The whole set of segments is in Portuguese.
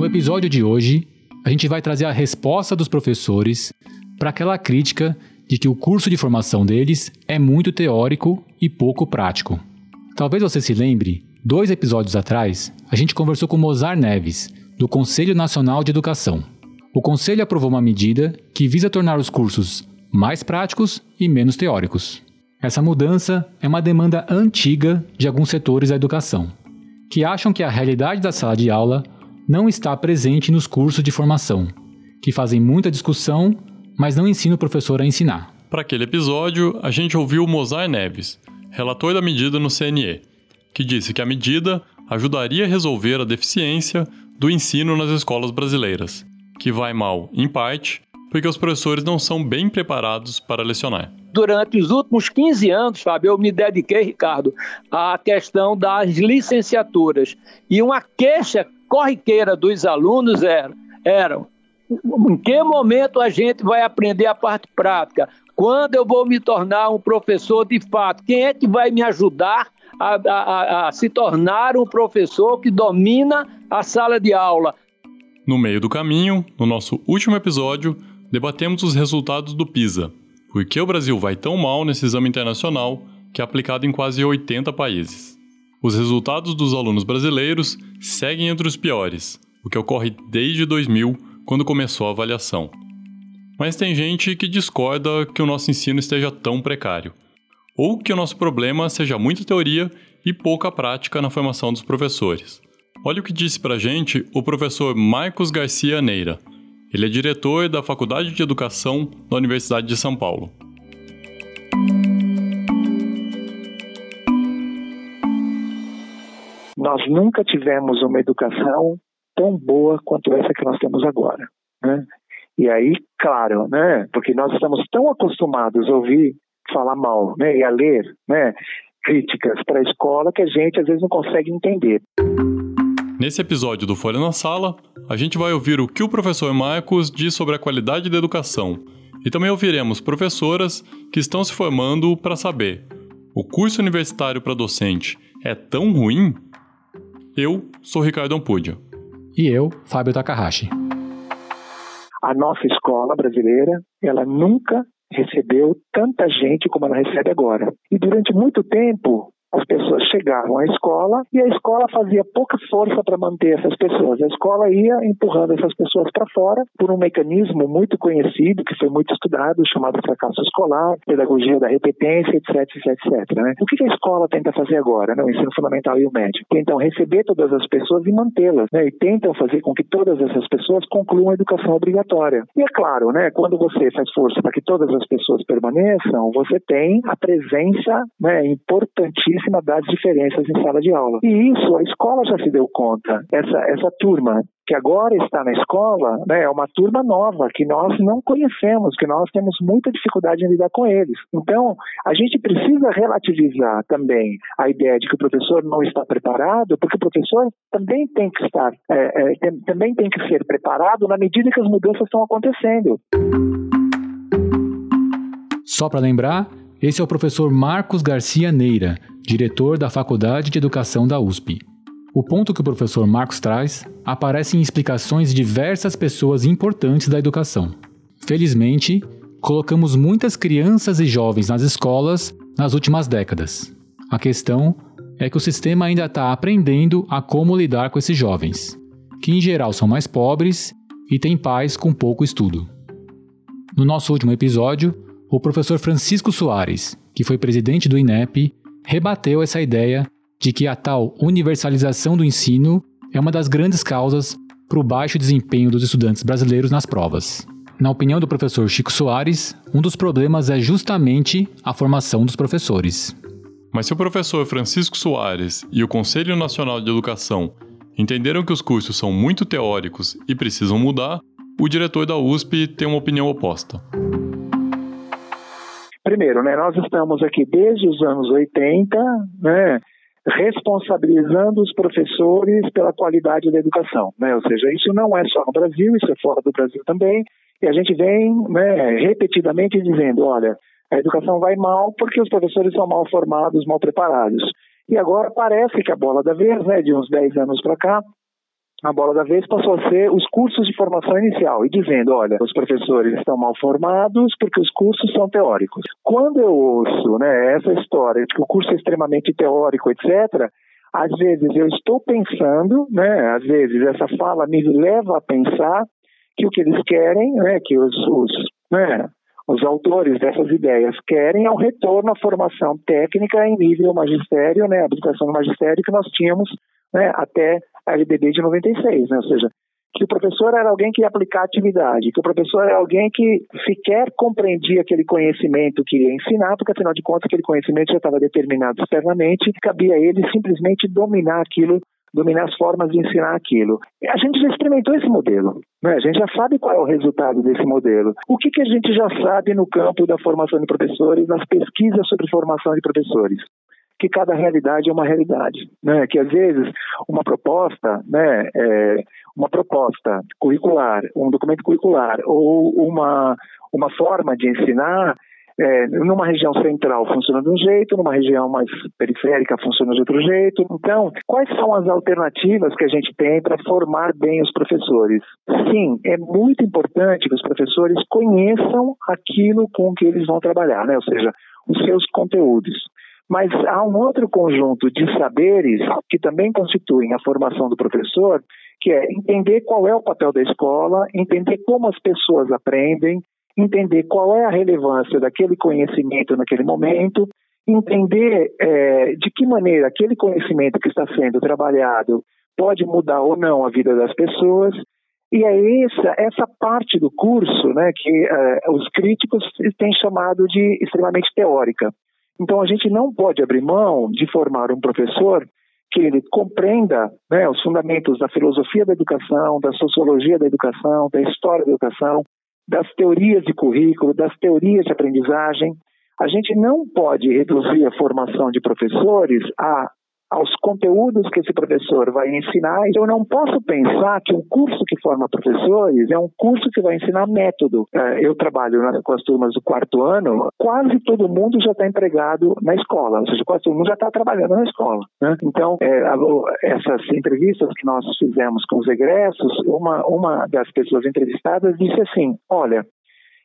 No episódio de hoje, a gente vai trazer a resposta dos professores para aquela crítica de que o curso de formação deles é muito teórico e pouco prático. Talvez você se lembre, dois episódios atrás, a gente conversou com Mozart Neves, do Conselho Nacional de Educação. O Conselho aprovou uma medida que visa tornar os cursos mais práticos e menos teóricos. Essa mudança é uma demanda antiga de alguns setores da educação, que acham que a realidade da sala de aula não está presente nos cursos de formação, que fazem muita discussão mas não ensina o professor a ensinar. Para aquele episódio, a gente ouviu o Mozart Neves, relator da medida no CNE, que disse que a medida ajudaria a resolver a deficiência do ensino nas escolas brasileiras, que vai mal, em parte, porque os professores não são bem preparados para lecionar. Durante os últimos 15 anos, Fábio, eu me dediquei, Ricardo, à questão das licenciaturas. E uma queixa corriqueira dos alunos era, era em que momento a gente vai aprender a parte prática? Quando eu vou me tornar um professor de fato? Quem é que vai me ajudar a, a, a se tornar um professor que domina a sala de aula? No meio do caminho, no nosso último episódio, debatemos os resultados do PISA. Por que o Brasil vai tão mal nesse exame internacional que é aplicado em quase 80 países? Os resultados dos alunos brasileiros seguem entre os piores, o que ocorre desde 2000 quando começou a avaliação. Mas tem gente que discorda que o nosso ensino esteja tão precário, ou que o nosso problema seja muita teoria e pouca prática na formação dos professores. Olha o que disse pra gente o professor Marcos Garcia Neira. Ele é diretor da Faculdade de Educação da Universidade de São Paulo. Nós nunca tivemos uma educação tão boa quanto essa que nós temos agora. Né? E aí, claro, né, porque nós estamos tão acostumados a ouvir falar mal né, e a ler né, críticas para a escola que a gente às vezes não consegue entender. Nesse episódio do Folha na Sala, a gente vai ouvir o que o professor Marcos diz sobre a qualidade da educação. E também ouviremos professoras que estão se formando para saber: o curso universitário para docente é tão ruim? Eu sou Ricardo Ampudia. E eu, Fábio Takahashi. A nossa escola brasileira, ela nunca recebeu tanta gente como ela recebe agora. E durante muito tempo, pessoas chegavam à escola e a escola fazia pouca força para manter essas pessoas. A escola ia empurrando essas pessoas para fora por um mecanismo muito conhecido, que foi muito estudado, chamado fracasso escolar, pedagogia da repetência, etc, etc, etc. Né? O que a escola tenta fazer agora, né? o ensino fundamental e o médio? Tentam receber todas as pessoas e mantê-las, né? e tentam fazer com que todas essas pessoas concluam a educação obrigatória. E é claro, né, quando você faz força para que todas as pessoas permaneçam, você tem a presença né, importantíssima das diferenças em sala de aula. E isso a escola já se deu conta. Essa, essa turma que agora está na escola né, é uma turma nova que nós não conhecemos, que nós temos muita dificuldade em lidar com eles. Então, a gente precisa relativizar também a ideia de que o professor não está preparado, porque o professor também tem que estar, é, é, tem, também tem que ser preparado na medida que as mudanças estão acontecendo. Só para lembrar, esse é o professor Marcos Garcia Neira, diretor da Faculdade de Educação da USP. O ponto que o professor Marcos traz aparece em explicações de diversas pessoas importantes da educação. Felizmente, colocamos muitas crianças e jovens nas escolas nas últimas décadas. A questão é que o sistema ainda está aprendendo a como lidar com esses jovens, que em geral são mais pobres e têm pais com pouco estudo. No nosso último episódio, o professor Francisco Soares, que foi presidente do INEP, rebateu essa ideia de que a tal universalização do ensino é uma das grandes causas para o baixo desempenho dos estudantes brasileiros nas provas. Na opinião do professor Chico Soares, um dos problemas é justamente a formação dos professores. Mas se o professor Francisco Soares e o Conselho Nacional de Educação entenderam que os cursos são muito teóricos e precisam mudar, o diretor da USP tem uma opinião oposta. Primeiro, né, nós estamos aqui desde os anos 80, né, responsabilizando os professores pela qualidade da educação. Né? Ou seja, isso não é só no Brasil, isso é fora do Brasil também. E a gente vem né, repetidamente dizendo: olha, a educação vai mal porque os professores são mal formados, mal preparados. E agora parece que a bola da vez, né, de uns 10 anos para cá, a bola da vez passou a ser os cursos de formação inicial, e dizendo, olha, os professores estão mal formados porque os cursos são teóricos. Quando eu ouço né, essa história de que o curso é extremamente teórico, etc., às vezes eu estou pensando, né, às vezes essa fala me leva a pensar que o que eles querem, né, que os, os, né, os autores dessas ideias querem é o retorno à formação técnica em nível magistério, né, habilitação no magistério que nós tínhamos né, até a LDB de 96, né, ou seja, que o professor era alguém que ia aplicar atividade, que o professor era alguém que sequer compreendia aquele conhecimento que ia ensinar, porque afinal de contas aquele conhecimento já estava determinado externamente, cabia a ele simplesmente dominar aquilo dominar as formas de ensinar aquilo. A gente já experimentou esse modelo, né? a gente já sabe qual é o resultado desse modelo. O que, que a gente já sabe no campo da formação de professores, nas pesquisas sobre formação de professores? Que cada realidade é uma realidade, né? Que às vezes uma proposta, né, é, uma proposta curricular, um documento curricular ou uma uma forma de ensinar é, numa região central funciona de um jeito, numa região mais periférica funciona de outro jeito. Então, quais são as alternativas que a gente tem para formar bem os professores? Sim, é muito importante que os professores conheçam aquilo com que eles vão trabalhar, né? ou seja, os seus conteúdos. Mas há um outro conjunto de saberes que também constituem a formação do professor, que é entender qual é o papel da escola, entender como as pessoas aprendem, entender qual é a relevância daquele conhecimento naquele momento, entender é, de que maneira aquele conhecimento que está sendo trabalhado pode mudar ou não a vida das pessoas. E é essa, essa parte do curso né, que é, os críticos têm chamado de extremamente teórica. Então, a gente não pode abrir mão de formar um professor que ele compreenda né, os fundamentos da filosofia da educação, da sociologia da educação, da história da educação, das teorias de currículo, das teorias de aprendizagem. A gente não pode reduzir a formação de professores a aos conteúdos que esse professor vai ensinar. Eu não posso pensar que um curso que forma professores é um curso que vai ensinar método. É, eu trabalho com as turmas do quarto ano, quase todo mundo já está empregado na escola, ou seja, quase todo mundo já está trabalhando na escola. Né? Então, é, essas entrevistas que nós fizemos com os egressos, uma, uma das pessoas entrevistadas disse assim: Olha,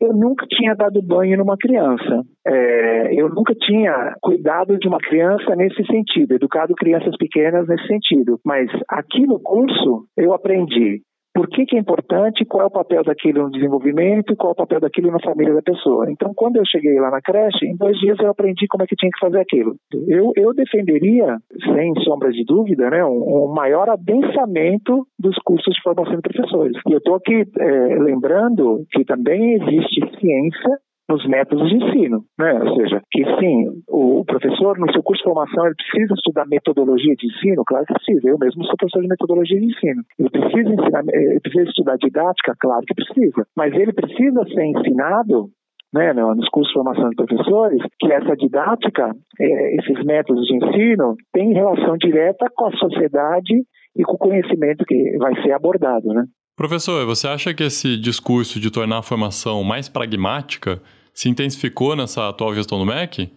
eu nunca tinha dado banho numa criança. É, eu nunca tinha cuidado de uma criança nesse sentido, educado crianças pequenas nesse sentido. Mas aqui no curso eu aprendi por que, que, é importante, qual é o papel daquilo no desenvolvimento, qual é o papel daquilo na família da pessoa. Então, quando eu cheguei lá na creche, em dois dias eu aprendi como é que tinha que fazer aquilo. Eu, eu defenderia, sem sombra de dúvida, né, um, um maior adensamento dos cursos de formação de professores. E eu estou aqui é, lembrando que também existe ciência nos métodos de ensino, né? Ou seja, que sim, o professor no seu curso de formação ele precisa estudar metodologia de ensino, claro que precisa. Eu mesmo sou professor de metodologia de ensino. Ele precisa ensinar, ele precisa estudar didática, claro que precisa. Mas ele precisa ser ensinado né, nos cursos de formação de professores, que essa didática, é, esses métodos de ensino, têm relação direta com a sociedade e com o conhecimento que vai ser abordado, né? Professor, você acha que esse discurso de tornar a formação mais pragmática se intensificou nessa atual gestão do MEC?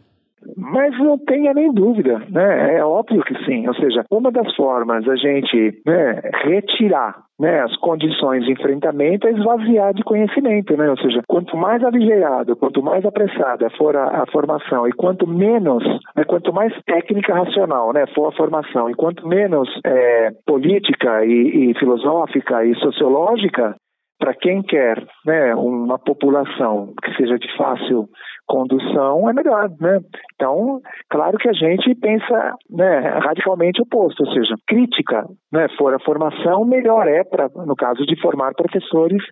Mas não tenha nem dúvida, né? É óbvio que sim. Ou seja, uma das formas a gente né, retirar né, as condições de enfrentamento é esvaziar de conhecimento, né? Ou seja, quanto mais aligeado, quanto mais apressada for a, a formação e quanto menos, né, quanto mais técnica racional, né, for a formação e quanto menos é, política e, e filosófica e sociológica, para quem quer né, uma população que seja de fácil condução, é melhor. Né? Então, claro que a gente pensa né, radicalmente oposto, ou seja, crítica, né, for a formação, melhor é, pra, no caso de formar professores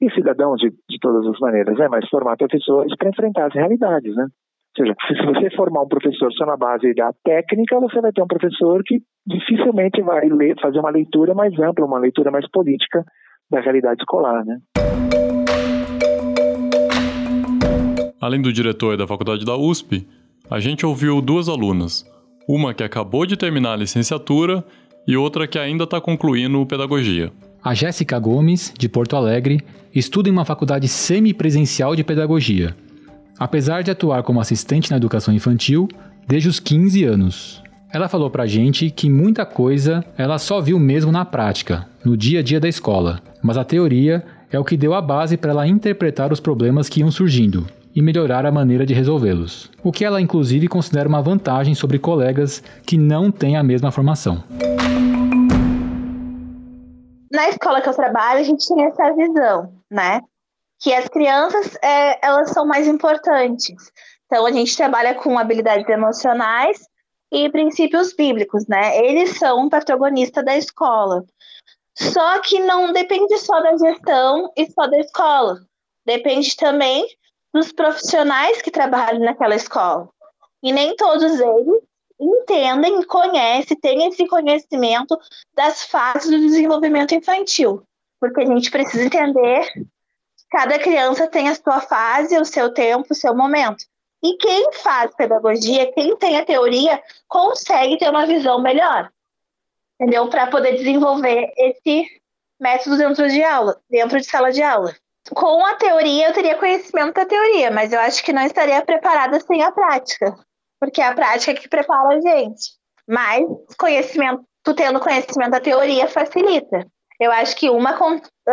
e cidadãos de, de todas as maneiras, né, mas formar professores para enfrentar as realidades. Né? Ou seja, se você formar um professor só na base da técnica, você vai ter um professor que dificilmente vai ler, fazer uma leitura mais ampla, uma leitura mais política da realidade escolar, né? Além do diretor da faculdade da USP, a gente ouviu duas alunas, uma que acabou de terminar a licenciatura e outra que ainda está concluindo pedagogia. A Jéssica Gomes, de Porto Alegre, estuda em uma faculdade semipresencial de pedagogia. Apesar de atuar como assistente na educação infantil desde os 15 anos, Ela falou pra gente que muita coisa ela só viu mesmo na prática, no dia a dia da escola, mas a teoria é o que deu a base para ela interpretar os problemas que iam surgindo e melhorar a maneira de resolvê-los. O que ela inclusive considera uma vantagem sobre colegas que não têm a mesma formação. Na escola que eu trabalho, a gente tem essa visão, né? Que as crianças, é, elas são mais importantes. Então, a gente trabalha com habilidades emocionais e princípios bíblicos, né? Eles são o protagonista da escola. Só que não depende só da gestão e só da escola. Depende também dos profissionais que trabalham naquela escola. E nem todos eles entendem, conhecem, têm esse conhecimento das fases do desenvolvimento infantil. Porque a gente precisa entender cada criança tem a sua fase, o seu tempo, o seu momento. E quem faz pedagogia, quem tem a teoria, consegue ter uma visão melhor. Entendeu? Para poder desenvolver esse método dentro de aula, dentro de sala de aula com a teoria, eu teria conhecimento da teoria, mas eu acho que não estaria preparada sem a prática, porque é a prática que prepara a gente. Mas conhecimento, tu tendo conhecimento da teoria facilita. Eu acho que uma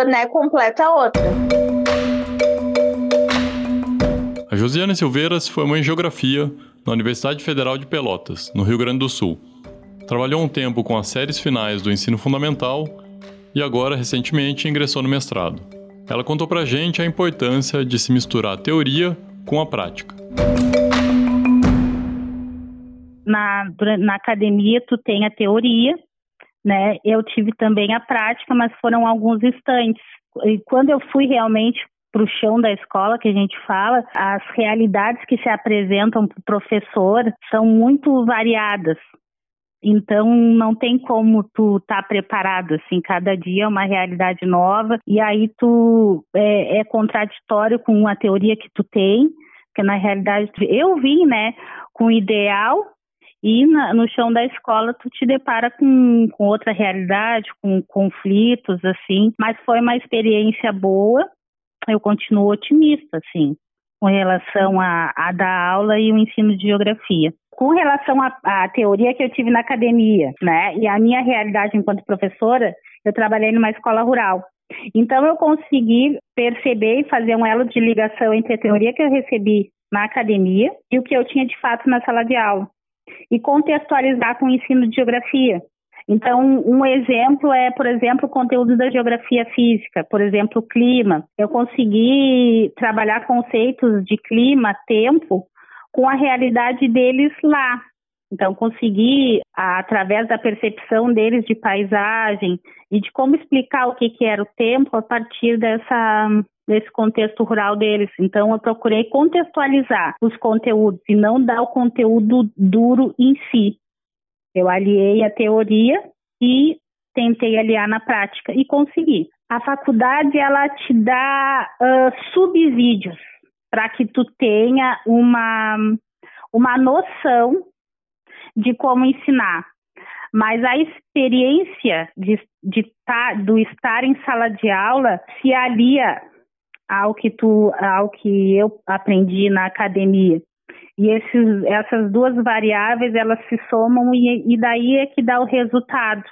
né, completa a outra. A Josiane Silveira se formou em Geografia na Universidade Federal de Pelotas, no Rio Grande do Sul. Trabalhou um tempo com as séries finais do ensino fundamental e agora, recentemente, ingressou no mestrado. Ela contou pra gente a importância de se misturar a teoria com a prática. Na, na academia, tu tem a teoria, né? Eu tive também a prática, mas foram alguns instantes. E quando eu fui realmente para o chão da escola, que a gente fala, as realidades que se apresentam para o professor são muito variadas. Então não tem como tu estar tá preparado assim, cada dia é uma realidade nova e aí tu é, é contraditório com a teoria que tu tem, que na realidade eu vim, né, com o ideal e na, no chão da escola tu te depara com, com outra realidade, com conflitos assim, mas foi uma experiência boa. Eu continuo otimista assim com relação a, a dar aula e o ensino de geografia com relação à, teoria que eu tive na academia, né, e a minha realidade enquanto professora, eu trabalhei numa escola rural. Então eu consegui perceber e fazer um elo de ligação entre a teoria que eu recebi na academia e o que eu tinha de fato na sala de aula e contextualizar com o ensino de geografia. Então, um exemplo é, por exemplo, o conteúdo da geografia física, por exemplo, clima. Eu consegui trabalhar conceitos de clima, tempo, com a realidade deles lá. Então, conseguir, através da percepção deles de paisagem e de como explicar o que, que era o tempo a partir dessa, desse contexto rural deles. Então, eu procurei contextualizar os conteúdos e não dar o conteúdo duro em si. Eu aliei a teoria e tentei aliar na prática e consegui. A faculdade, ela te dá uh, subsídios para que tu tenha uma, uma noção de como ensinar. Mas a experiência de, de tá, do estar em sala de aula se alia ao que tu, ao que eu aprendi na academia. E esses, essas duas variáveis elas se somam e, e daí é que dá o resultado.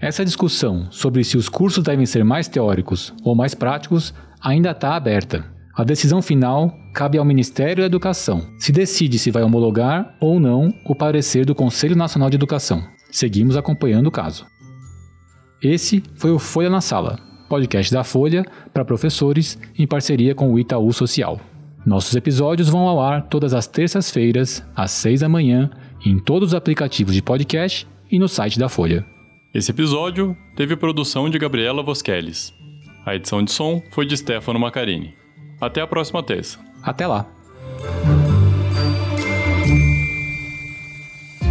Essa discussão sobre se os cursos devem ser mais teóricos ou mais práticos ainda está aberta. A decisão final cabe ao Ministério da Educação, se decide se vai homologar ou não o parecer do Conselho Nacional de Educação. Seguimos acompanhando o caso. Esse foi o Folha na Sala, podcast da Folha para professores em parceria com o Itaú Social. Nossos episódios vão ao ar todas as terças-feiras, às seis da manhã, em todos os aplicativos de podcast e no site da Folha. Esse episódio teve produção de Gabriela Vosqueles. A edição de som foi de Stefano Macarini. Até a próxima terça. Até lá.